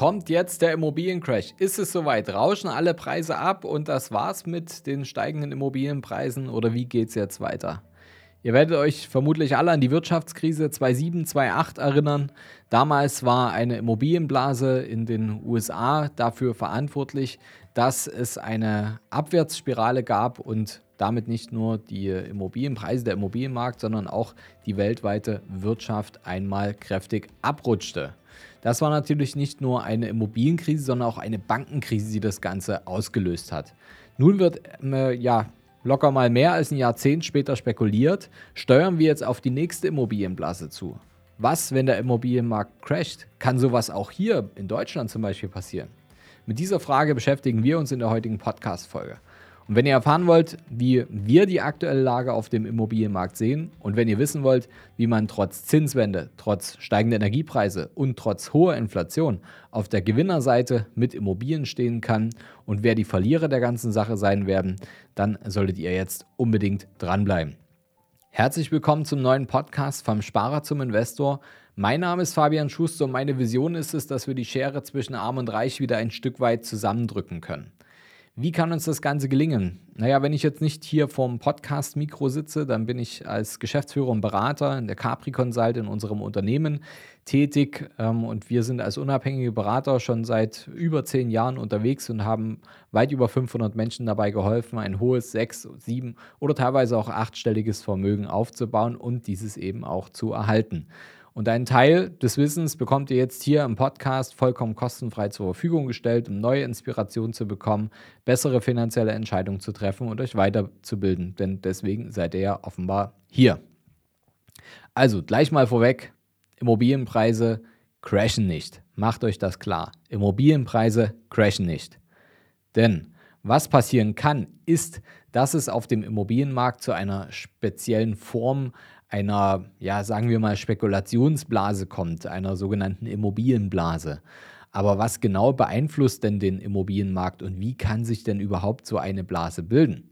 Kommt jetzt der Immobiliencrash? Ist es soweit? Rauschen alle Preise ab und das war's mit den steigenden Immobilienpreisen oder wie geht's jetzt weiter? Ihr werdet euch vermutlich alle an die Wirtschaftskrise 2007, 2008 erinnern. Damals war eine Immobilienblase in den USA dafür verantwortlich, dass es eine Abwärtsspirale gab und damit nicht nur die Immobilienpreise, der Immobilienmarkt, sondern auch die weltweite Wirtschaft einmal kräftig abrutschte. Das war natürlich nicht nur eine Immobilienkrise, sondern auch eine Bankenkrise, die das Ganze ausgelöst hat. Nun wird äh, ja locker mal mehr als ein Jahrzehnt später spekuliert, steuern wir jetzt auf die nächste Immobilienblase zu. Was, wenn der Immobilienmarkt crasht? Kann sowas auch hier in Deutschland zum Beispiel passieren? Mit dieser Frage beschäftigen wir uns in der heutigen Podcast-Folge. Und wenn ihr erfahren wollt, wie wir die aktuelle Lage auf dem Immobilienmarkt sehen und wenn ihr wissen wollt, wie man trotz Zinswende, trotz steigender Energiepreise und trotz hoher Inflation auf der Gewinnerseite mit Immobilien stehen kann und wer die Verlierer der ganzen Sache sein werden, dann solltet ihr jetzt unbedingt dranbleiben. Herzlich willkommen zum neuen Podcast vom Sparer zum Investor. Mein Name ist Fabian Schuster und meine Vision ist es, dass wir die Schere zwischen Arm und Reich wieder ein Stück weit zusammendrücken können. Wie kann uns das Ganze gelingen? Naja, wenn ich jetzt nicht hier vorm Podcast-Mikro sitze, dann bin ich als Geschäftsführer und Berater in der Capri Consult in unserem Unternehmen tätig ähm, und wir sind als unabhängige Berater schon seit über zehn Jahren unterwegs und haben weit über 500 Menschen dabei geholfen, ein hohes sechs, sieben oder teilweise auch achtstelliges Vermögen aufzubauen und dieses eben auch zu erhalten. Und einen Teil des Wissens bekommt ihr jetzt hier im Podcast vollkommen kostenfrei zur Verfügung gestellt, um neue Inspirationen zu bekommen, bessere finanzielle Entscheidungen zu treffen und euch weiterzubilden. Denn deswegen seid ihr ja offenbar hier. Also gleich mal vorweg, Immobilienpreise crashen nicht. Macht euch das klar. Immobilienpreise crashen nicht. Denn was passieren kann, ist, dass es auf dem Immobilienmarkt zu einer speziellen Form einer, ja, sagen wir mal, Spekulationsblase kommt, einer sogenannten Immobilienblase. Aber was genau beeinflusst denn den Immobilienmarkt und wie kann sich denn überhaupt so eine Blase bilden?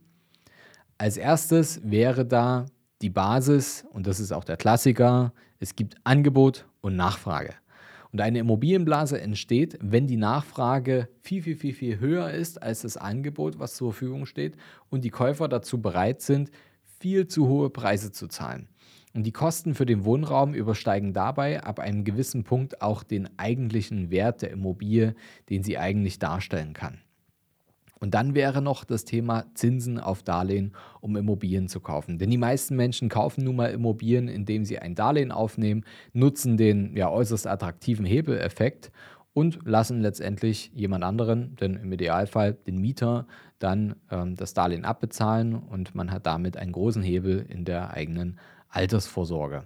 Als erstes wäre da die Basis, und das ist auch der Klassiker, es gibt Angebot und Nachfrage. Und eine Immobilienblase entsteht, wenn die Nachfrage viel, viel, viel, viel höher ist als das Angebot, was zur Verfügung steht, und die Käufer dazu bereit sind, viel zu hohe Preise zu zahlen. Und die Kosten für den Wohnraum übersteigen dabei ab einem gewissen Punkt auch den eigentlichen Wert der Immobilie, den sie eigentlich darstellen kann. Und dann wäre noch das Thema Zinsen auf Darlehen, um Immobilien zu kaufen. Denn die meisten Menschen kaufen nun mal Immobilien, indem sie ein Darlehen aufnehmen, nutzen den ja äußerst attraktiven Hebeleffekt und lassen letztendlich jemand anderen, denn im Idealfall den Mieter, dann ähm, das Darlehen abbezahlen und man hat damit einen großen Hebel in der eigenen Altersvorsorge.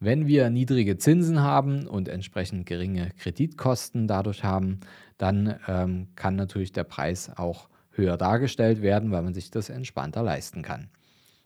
Wenn wir niedrige Zinsen haben und entsprechend geringe Kreditkosten dadurch haben, dann ähm, kann natürlich der Preis auch höher dargestellt werden, weil man sich das entspannter leisten kann.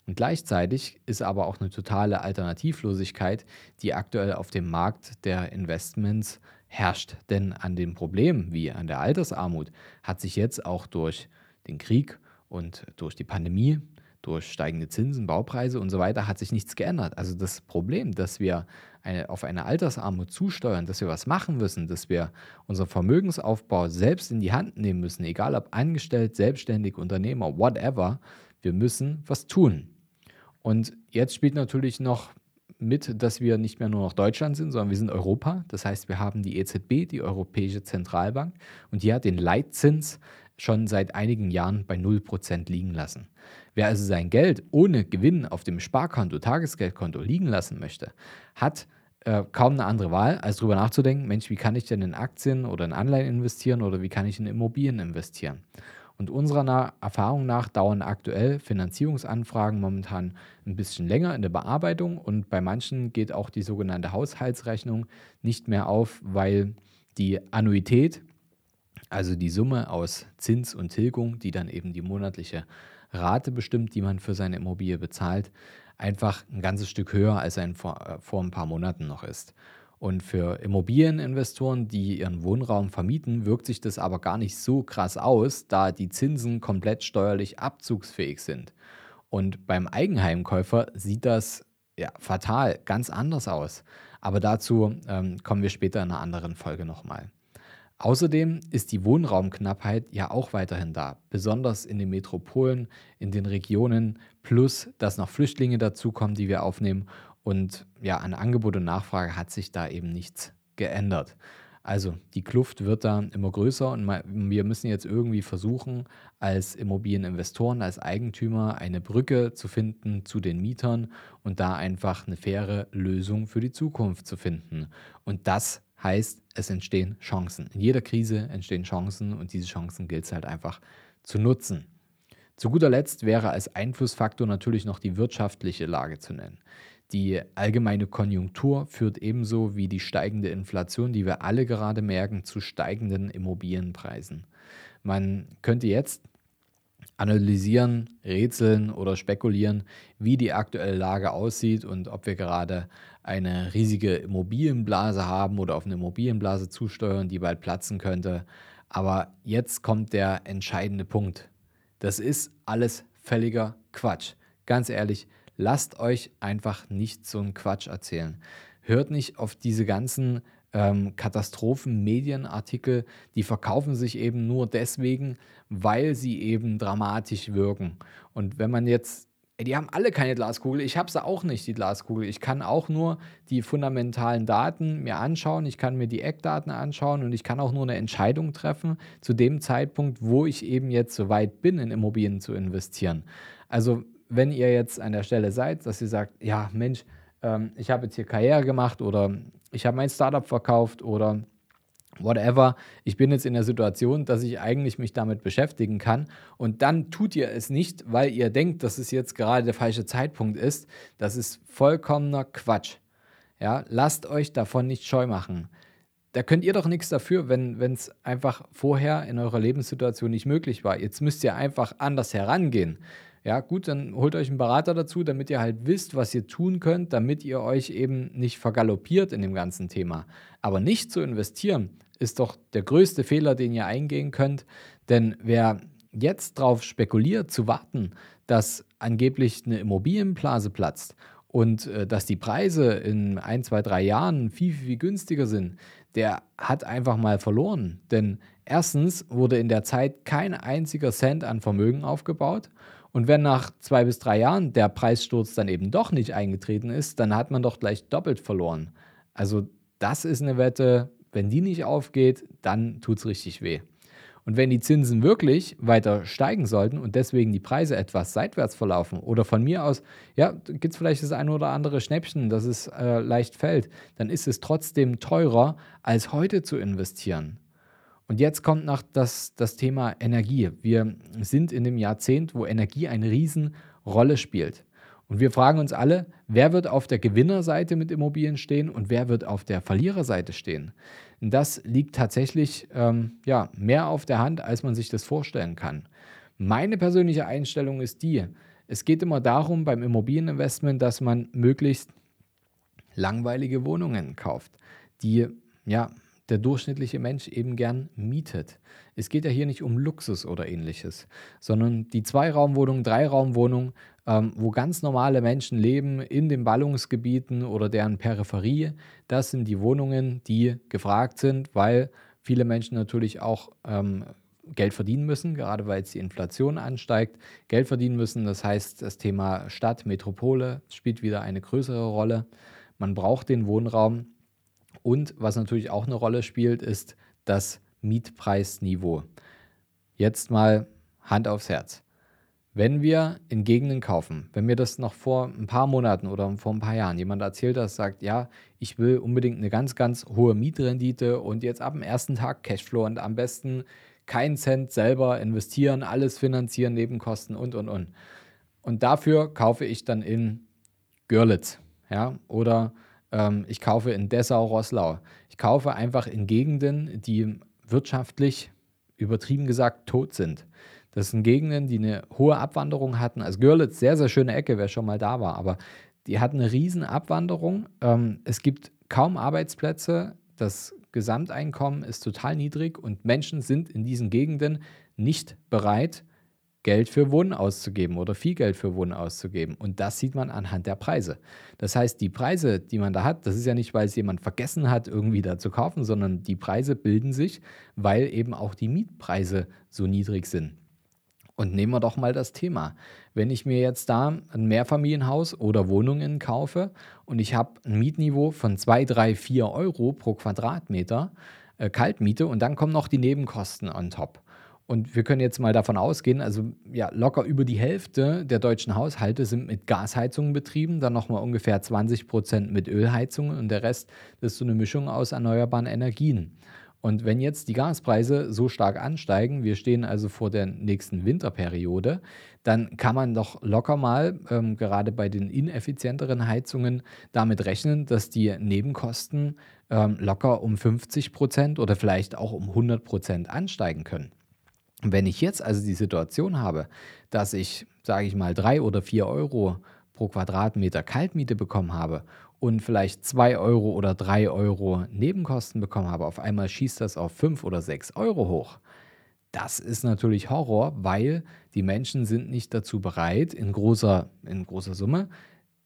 Und gleichzeitig ist aber auch eine totale Alternativlosigkeit, die aktuell auf dem Markt der Investments herrscht. Denn an den Problemen wie an der Altersarmut hat sich jetzt auch durch den Krieg und durch die Pandemie durch steigende Zinsen, Baupreise und so weiter hat sich nichts geändert. Also das Problem, dass wir eine, auf eine Altersarmut zusteuern, dass wir was machen müssen, dass wir unseren Vermögensaufbau selbst in die Hand nehmen müssen, egal ob angestellt, selbstständig, Unternehmer, whatever, wir müssen was tun. Und jetzt spielt natürlich noch mit, dass wir nicht mehr nur noch Deutschland sind, sondern wir sind Europa. Das heißt, wir haben die EZB, die Europäische Zentralbank, und die hat den Leitzins schon seit einigen Jahren bei 0% liegen lassen. Wer also sein Geld ohne Gewinn auf dem Sparkonto, Tagesgeldkonto liegen lassen möchte, hat äh, kaum eine andere Wahl, als darüber nachzudenken, Mensch, wie kann ich denn in Aktien oder in Anleihen investieren oder wie kann ich in Immobilien investieren? Und unserer Erfahrung nach dauern aktuell Finanzierungsanfragen momentan ein bisschen länger in der Bearbeitung und bei manchen geht auch die sogenannte Haushaltsrechnung nicht mehr auf, weil die Annuität, also die Summe aus Zins und Tilgung, die dann eben die monatliche Rate bestimmt, die man für seine Immobilie bezahlt, einfach ein ganzes Stück höher als ein vor, äh, vor ein paar Monaten noch ist. Und für Immobilieninvestoren, die ihren Wohnraum vermieten, wirkt sich das aber gar nicht so krass aus, da die Zinsen komplett steuerlich abzugsfähig sind. Und beim Eigenheimkäufer sieht das ja, fatal ganz anders aus. Aber dazu ähm, kommen wir später in einer anderen Folge nochmal. Außerdem ist die Wohnraumknappheit ja auch weiterhin da, besonders in den Metropolen, in den Regionen, plus dass noch Flüchtlinge dazukommen, die wir aufnehmen. Und ja, an Angebot und Nachfrage hat sich da eben nichts geändert. Also die Kluft wird da immer größer und wir müssen jetzt irgendwie versuchen, als Immobilieninvestoren, als Eigentümer eine Brücke zu finden zu den Mietern und da einfach eine faire Lösung für die Zukunft zu finden. Und das heißt, es entstehen Chancen. In jeder Krise entstehen Chancen und diese Chancen gilt es halt einfach zu nutzen. Zu guter Letzt wäre als Einflussfaktor natürlich noch die wirtschaftliche Lage zu nennen. Die allgemeine Konjunktur führt ebenso wie die steigende Inflation, die wir alle gerade merken, zu steigenden Immobilienpreisen. Man könnte jetzt analysieren, rätseln oder spekulieren, wie die aktuelle Lage aussieht und ob wir gerade eine riesige Immobilienblase haben oder auf eine Immobilienblase zusteuern, die bald platzen könnte. Aber jetzt kommt der entscheidende Punkt. Das ist alles völliger Quatsch. Ganz ehrlich, lasst euch einfach nicht so einen Quatsch erzählen. Hört nicht auf diese ganzen ähm, Katastrophen-Medienartikel, die verkaufen sich eben nur deswegen, weil sie eben dramatisch wirken. Und wenn man jetzt die haben alle keine Glaskugel. Ich habe sie auch nicht, die Glaskugel. Ich kann auch nur die fundamentalen Daten mir anschauen. Ich kann mir die Eckdaten anschauen und ich kann auch nur eine Entscheidung treffen zu dem Zeitpunkt, wo ich eben jetzt so weit bin, in Immobilien zu investieren. Also wenn ihr jetzt an der Stelle seid, dass ihr sagt, ja Mensch, ähm, ich habe jetzt hier Karriere gemacht oder ich habe mein Startup verkauft oder whatever, ich bin jetzt in der Situation, dass ich eigentlich mich damit beschäftigen kann und dann tut ihr es nicht, weil ihr denkt, dass es jetzt gerade der falsche Zeitpunkt ist. Das ist vollkommener Quatsch. Ja, lasst euch davon nicht scheu machen. Da könnt ihr doch nichts dafür, wenn es einfach vorher in eurer Lebenssituation nicht möglich war. Jetzt müsst ihr einfach anders herangehen. Ja, gut, dann holt euch einen Berater dazu, damit ihr halt wisst, was ihr tun könnt, damit ihr euch eben nicht vergaloppiert in dem ganzen Thema. Aber nicht zu investieren, ist doch der größte Fehler, den ihr eingehen könnt. Denn wer jetzt darauf spekuliert, zu warten, dass angeblich eine Immobilienblase platzt und äh, dass die Preise in ein, zwei, drei Jahren viel, viel, viel günstiger sind, der hat einfach mal verloren. Denn erstens wurde in der Zeit kein einziger Cent an Vermögen aufgebaut und wenn nach zwei bis drei Jahren der Preissturz dann eben doch nicht eingetreten ist, dann hat man doch gleich doppelt verloren. Also das ist eine Wette, wenn die nicht aufgeht, dann tut es richtig weh. Und wenn die Zinsen wirklich weiter steigen sollten und deswegen die Preise etwas seitwärts verlaufen oder von mir aus, ja, gibt es vielleicht das eine oder andere Schnäppchen, dass es äh, leicht fällt, dann ist es trotzdem teurer, als heute zu investieren. Und jetzt kommt noch das, das Thema Energie. Wir sind in dem Jahrzehnt, wo Energie eine Riesenrolle spielt. Und wir fragen uns alle, wer wird auf der Gewinnerseite mit Immobilien stehen und wer wird auf der Verliererseite stehen. Und das liegt tatsächlich ähm, ja, mehr auf der Hand, als man sich das vorstellen kann. Meine persönliche Einstellung ist die, es geht immer darum beim Immobilieninvestment, dass man möglichst langweilige Wohnungen kauft, die ja der durchschnittliche Mensch eben gern mietet. Es geht ja hier nicht um Luxus oder ähnliches, sondern die Zweiraumwohnung, Dreiraumwohnung, ähm, wo ganz normale Menschen leben in den Ballungsgebieten oder deren Peripherie, das sind die Wohnungen, die gefragt sind, weil viele Menschen natürlich auch ähm, Geld verdienen müssen, gerade weil jetzt die Inflation ansteigt, Geld verdienen müssen. Das heißt, das Thema Stadt, Metropole spielt wieder eine größere Rolle. Man braucht den Wohnraum und was natürlich auch eine Rolle spielt, ist das Mietpreisniveau. Jetzt mal Hand aufs Herz. Wenn wir in Gegenden kaufen, wenn mir das noch vor ein paar Monaten oder vor ein paar Jahren jemand erzählt hat, sagt, ja, ich will unbedingt eine ganz, ganz hohe Mietrendite und jetzt ab dem ersten Tag Cashflow und am besten keinen Cent selber investieren, alles finanzieren, Nebenkosten und, und, und. Und dafür kaufe ich dann in Görlitz, ja, oder ähm, ich kaufe in Dessau-Rosslau. Ich kaufe einfach in Gegenden, die wirtschaftlich übertrieben gesagt tot sind. Das sind Gegenden, die eine hohe Abwanderung hatten. Also Görlitz, sehr, sehr schöne Ecke, wer schon mal da war, aber die hatten eine riesen Abwanderung. Ähm, es gibt kaum Arbeitsplätze. Das Gesamteinkommen ist total niedrig und Menschen sind in diesen Gegenden nicht bereit, Geld für Wohnen auszugeben oder viel Geld für Wohnen auszugeben. Und das sieht man anhand der Preise. Das heißt, die Preise, die man da hat, das ist ja nicht, weil es jemand vergessen hat, irgendwie da zu kaufen, sondern die Preise bilden sich, weil eben auch die Mietpreise so niedrig sind. Und nehmen wir doch mal das Thema. Wenn ich mir jetzt da ein Mehrfamilienhaus oder Wohnungen kaufe und ich habe ein Mietniveau von 2, 3, 4 Euro pro Quadratmeter äh, Kaltmiete und dann kommen noch die Nebenkosten on top. Und wir können jetzt mal davon ausgehen, also ja, locker über die Hälfte der deutschen Haushalte sind mit Gasheizungen betrieben, dann nochmal ungefähr 20 Prozent mit Ölheizungen und der Rest ist so eine Mischung aus erneuerbaren Energien. Und wenn jetzt die Gaspreise so stark ansteigen, wir stehen also vor der nächsten Winterperiode, dann kann man doch locker mal, ähm, gerade bei den ineffizienteren Heizungen, damit rechnen, dass die Nebenkosten ähm, locker um 50 Prozent oder vielleicht auch um 100 Prozent ansteigen können. Wenn ich jetzt also die Situation habe, dass ich, sage ich mal, drei oder vier Euro pro Quadratmeter Kaltmiete bekommen habe und vielleicht zwei Euro oder drei Euro Nebenkosten bekommen habe, auf einmal schießt das auf fünf oder sechs Euro hoch. Das ist natürlich Horror, weil die Menschen sind nicht dazu bereit, in großer, in großer Summe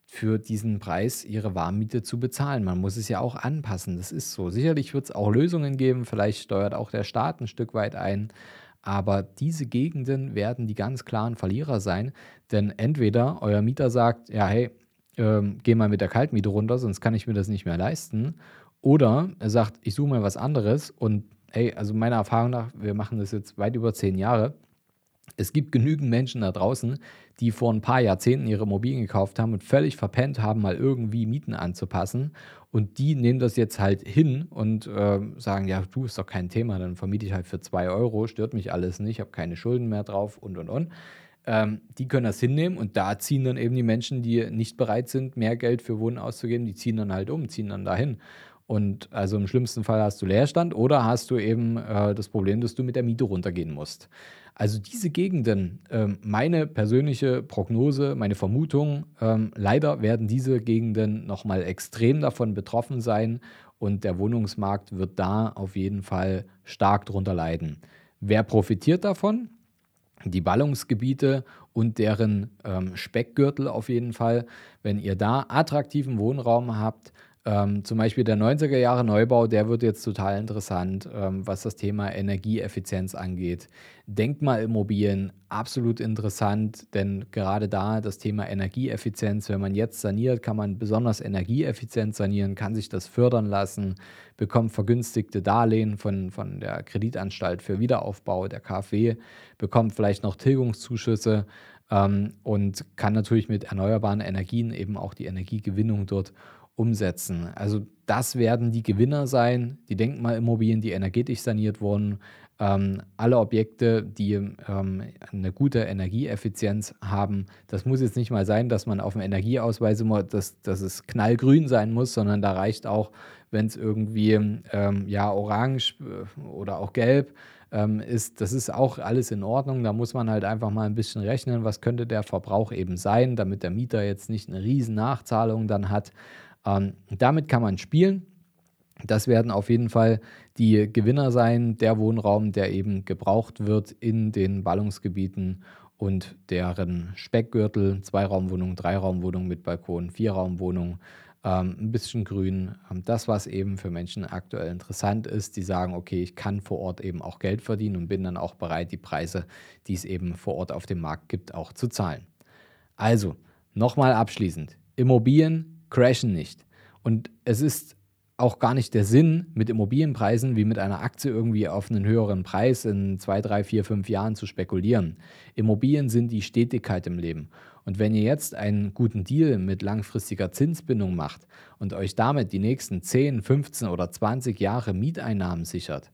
für diesen Preis ihre Warmmiete zu bezahlen. Man muss es ja auch anpassen, das ist so. Sicherlich wird es auch Lösungen geben, vielleicht steuert auch der Staat ein Stück weit ein, aber diese Gegenden werden die ganz klaren Verlierer sein, denn entweder euer Mieter sagt, ja, hey, ähm, geh mal mit der Kaltmiete runter, sonst kann ich mir das nicht mehr leisten. Oder er sagt, ich suche mal was anderes und hey, also meiner Erfahrung nach, wir machen das jetzt weit über zehn Jahre, es gibt genügend Menschen da draußen, die vor ein paar Jahrzehnten ihre Immobilien gekauft haben und völlig verpennt haben, mal irgendwie Mieten anzupassen. Und die nehmen das jetzt halt hin und äh, sagen, ja, du ist doch kein Thema, dann vermiete ich halt für zwei Euro, stört mich alles nicht, habe keine Schulden mehr drauf und und und. Ähm, die können das hinnehmen und da ziehen dann eben die Menschen, die nicht bereit sind, mehr Geld für Wohnen auszugeben, die ziehen dann halt um, ziehen dann dahin. Und also im schlimmsten Fall hast du Leerstand oder hast du eben äh, das Problem, dass du mit der Miete runtergehen musst. Also diese Gegenden, ähm, meine persönliche Prognose, meine Vermutung, ähm, leider werden diese Gegenden nochmal extrem davon betroffen sein und der Wohnungsmarkt wird da auf jeden Fall stark drunter leiden. Wer profitiert davon? Die Ballungsgebiete und deren ähm, Speckgürtel auf jeden Fall. Wenn ihr da attraktiven Wohnraum habt, ähm, zum Beispiel der 90er Jahre Neubau, der wird jetzt total interessant, ähm, was das Thema Energieeffizienz angeht. Denkmalimmobilien, absolut interessant, denn gerade da das Thema Energieeffizienz, wenn man jetzt saniert, kann man besonders energieeffizient sanieren, kann sich das fördern lassen, bekommt vergünstigte Darlehen von, von der Kreditanstalt für Wiederaufbau, der KfW, bekommt vielleicht noch Tilgungszuschüsse ähm, und kann natürlich mit erneuerbaren Energien eben auch die Energiegewinnung dort umsetzen. Also das werden die Gewinner sein, die Denkmalimmobilien, die energetisch saniert wurden, ähm, alle Objekte, die ähm, eine gute Energieeffizienz haben. Das muss jetzt nicht mal sein, dass man auf dem Energieausweis immer, dass, dass es knallgrün sein muss, sondern da reicht auch, wenn es irgendwie ähm, ja orange äh, oder auch gelb ähm, ist, das ist auch alles in Ordnung. Da muss man halt einfach mal ein bisschen rechnen, was könnte der Verbrauch eben sein, damit der Mieter jetzt nicht eine riesen Nachzahlung dann hat. Ähm, damit kann man spielen. Das werden auf jeden Fall die Gewinner sein, der Wohnraum, der eben gebraucht wird in den Ballungsgebieten und deren Speckgürtel, Zweiraumwohnungen, Dreiraumwohnungen mit Balkon, Vierraumwohnungen, ähm, ein bisschen grün. Ähm, das, was eben für Menschen aktuell interessant ist, die sagen, okay, ich kann vor Ort eben auch Geld verdienen und bin dann auch bereit, die Preise, die es eben vor Ort auf dem Markt gibt, auch zu zahlen. Also, nochmal abschließend, Immobilien crashen nicht. Und es ist auch gar nicht der Sinn, mit Immobilienpreisen wie mit einer Aktie irgendwie auf einen höheren Preis in zwei, drei, vier, fünf Jahren zu spekulieren. Immobilien sind die Stetigkeit im Leben. Und wenn ihr jetzt einen guten Deal mit langfristiger Zinsbindung macht und euch damit die nächsten 10, 15 oder 20 Jahre Mieteinnahmen sichert,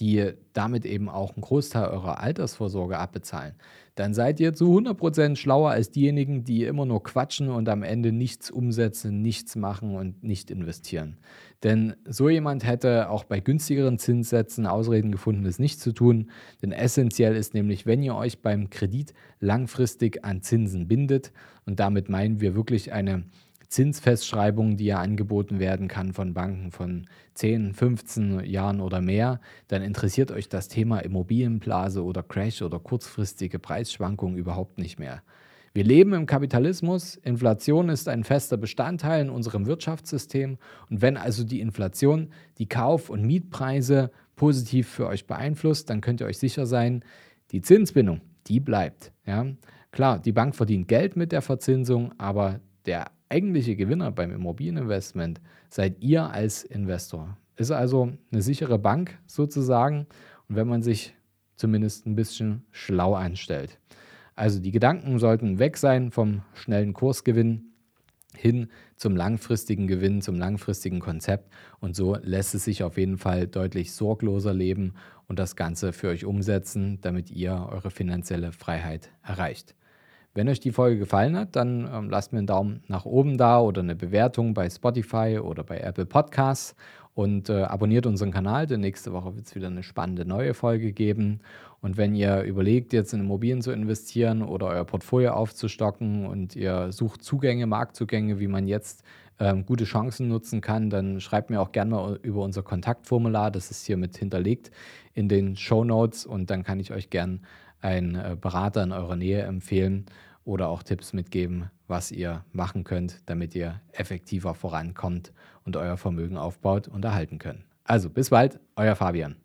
die damit eben auch einen Großteil eurer Altersvorsorge abbezahlen, dann seid ihr zu 100% schlauer als diejenigen, die immer nur quatschen und am Ende nichts umsetzen, nichts machen und nicht investieren. Denn so jemand hätte auch bei günstigeren Zinssätzen Ausreden gefunden, es nicht zu tun. Denn essentiell ist nämlich, wenn ihr euch beim Kredit langfristig an Zinsen bindet, und damit meinen wir wirklich eine Zinsfestschreibungen, die ja angeboten werden kann von Banken von 10, 15 Jahren oder mehr, dann interessiert euch das Thema Immobilienblase oder Crash oder kurzfristige Preisschwankungen überhaupt nicht mehr. Wir leben im Kapitalismus, Inflation ist ein fester Bestandteil in unserem Wirtschaftssystem und wenn also die Inflation die Kauf- und Mietpreise positiv für euch beeinflusst, dann könnt ihr euch sicher sein, die Zinsbindung, die bleibt. Ja? Klar, die Bank verdient Geld mit der Verzinsung, aber der eigentliche Gewinner beim Immobilieninvestment seid ihr als Investor. Ist also eine sichere Bank sozusagen und wenn man sich zumindest ein bisschen schlau anstellt. Also die Gedanken sollten weg sein vom schnellen Kursgewinn hin zum langfristigen Gewinn, zum langfristigen Konzept. Und so lässt es sich auf jeden Fall deutlich sorgloser leben und das Ganze für euch umsetzen, damit ihr eure finanzielle Freiheit erreicht. Wenn euch die Folge gefallen hat, dann ähm, lasst mir einen Daumen nach oben da oder eine Bewertung bei Spotify oder bei Apple Podcasts und äh, abonniert unseren Kanal, denn nächste Woche wird es wieder eine spannende neue Folge geben. Und wenn ihr überlegt, jetzt in Immobilien zu investieren oder euer Portfolio aufzustocken und ihr sucht Zugänge, Marktzugänge, wie man jetzt ähm, gute Chancen nutzen kann, dann schreibt mir auch gerne mal über unser Kontaktformular. Das ist hier mit hinterlegt in den Show Notes und dann kann ich euch gerne einen äh, Berater in eurer Nähe empfehlen oder auch Tipps mitgeben, was ihr machen könnt, damit ihr effektiver vorankommt und euer Vermögen aufbaut und erhalten könnt. Also bis bald, euer Fabian.